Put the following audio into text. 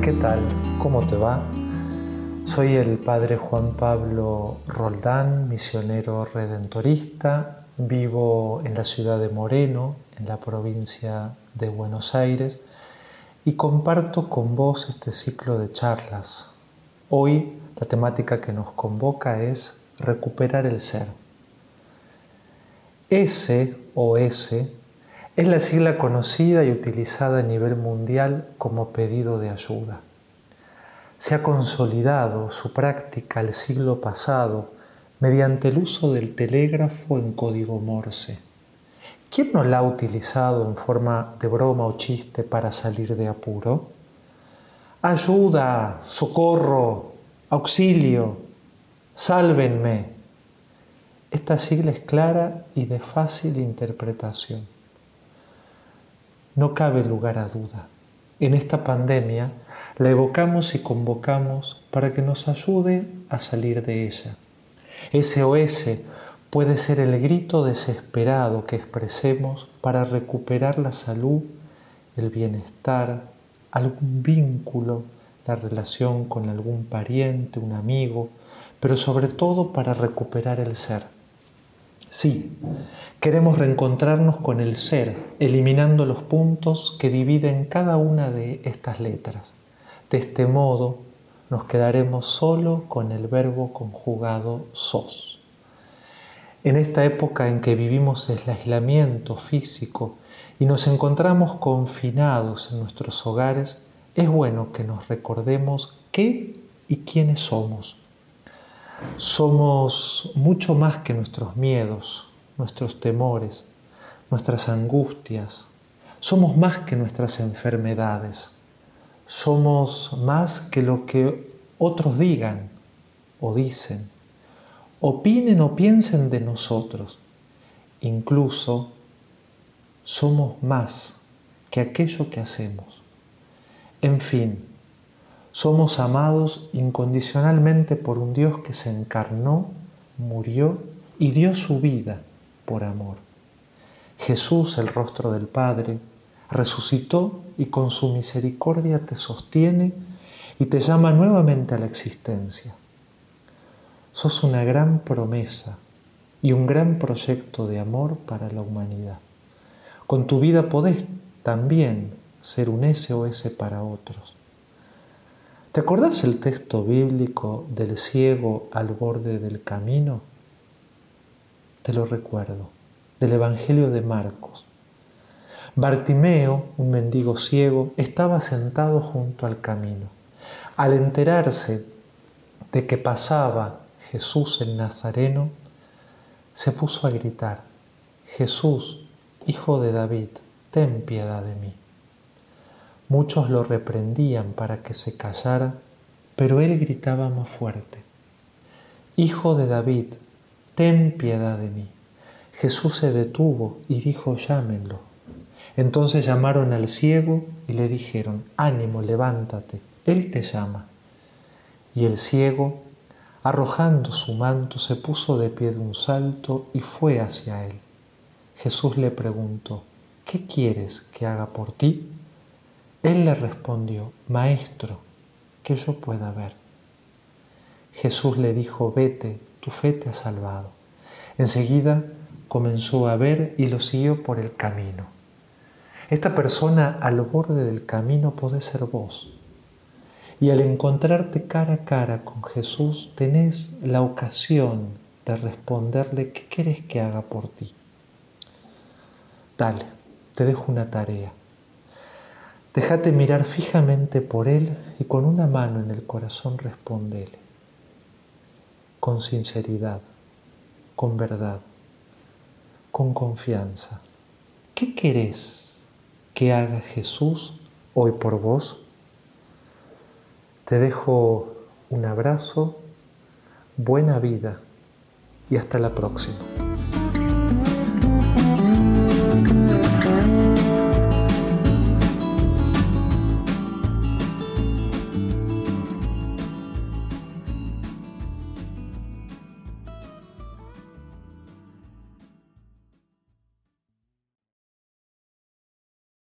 ¿qué tal? ¿Cómo te va? Soy el padre Juan Pablo Roldán, misionero redentorista. Vivo en la ciudad de Moreno, en la provincia de Buenos Aires, y comparto con vos este ciclo de charlas. Hoy la temática que nos convoca es recuperar el ser. S o S es la sigla conocida y utilizada a nivel mundial como pedido de ayuda. Se ha consolidado su práctica el siglo pasado mediante el uso del telégrafo en código Morse. ¿Quién no la ha utilizado en forma de broma o chiste para salir de apuro? Ayuda, socorro, auxilio, sálvenme. Esta sigla es clara y de fácil interpretación. No cabe lugar a duda. En esta pandemia la evocamos y convocamos para que nos ayude a salir de ella. SOS puede ser el grito desesperado que expresemos para recuperar la salud, el bienestar, algún vínculo, la relación con algún pariente, un amigo, pero sobre todo para recuperar el ser. Sí, queremos reencontrarnos con el ser, eliminando los puntos que dividen cada una de estas letras. De este modo, nos quedaremos solo con el verbo conjugado sos. En esta época en que vivimos el aislamiento físico y nos encontramos confinados en nuestros hogares, es bueno que nos recordemos qué y quiénes somos somos mucho más que nuestros miedos, nuestros temores, nuestras angustias. Somos más que nuestras enfermedades. Somos más que lo que otros digan o dicen. Opinen o piensen de nosotros. Incluso somos más que aquello que hacemos. En fin, somos amados incondicionalmente por un Dios que se encarnó, murió y dio su vida por amor. Jesús, el rostro del Padre, resucitó y con su misericordia te sostiene y te llama nuevamente a la existencia. Sos una gran promesa y un gran proyecto de amor para la humanidad. Con tu vida podés también ser un SOS para otros. ¿Te acordás el texto bíblico del ciego al borde del camino? Te lo recuerdo, del Evangelio de Marcos. Bartimeo, un mendigo ciego, estaba sentado junto al camino. Al enterarse de que pasaba Jesús el Nazareno, se puso a gritar, Jesús, hijo de David, ten piedad de mí. Muchos lo reprendían para que se callara, pero él gritaba más fuerte, Hijo de David, ten piedad de mí. Jesús se detuvo y dijo, llámenlo. Entonces llamaron al ciego y le dijeron, ánimo, levántate, Él te llama. Y el ciego, arrojando su manto, se puso de pie de un salto y fue hacia él. Jesús le preguntó, ¿qué quieres que haga por ti? Él le respondió, Maestro, que yo pueda ver. Jesús le dijo, vete, tu fe te ha salvado. Enseguida comenzó a ver y lo siguió por el camino. Esta persona al borde del camino puede ser vos. Y al encontrarte cara a cara con Jesús, tenés la ocasión de responderle qué querés que haga por ti. Dale, te dejo una tarea. Déjate mirar fijamente por Él y con una mano en el corazón respondele. Con sinceridad, con verdad, con confianza. ¿Qué querés que haga Jesús hoy por vos? Te dejo un abrazo, buena vida y hasta la próxima.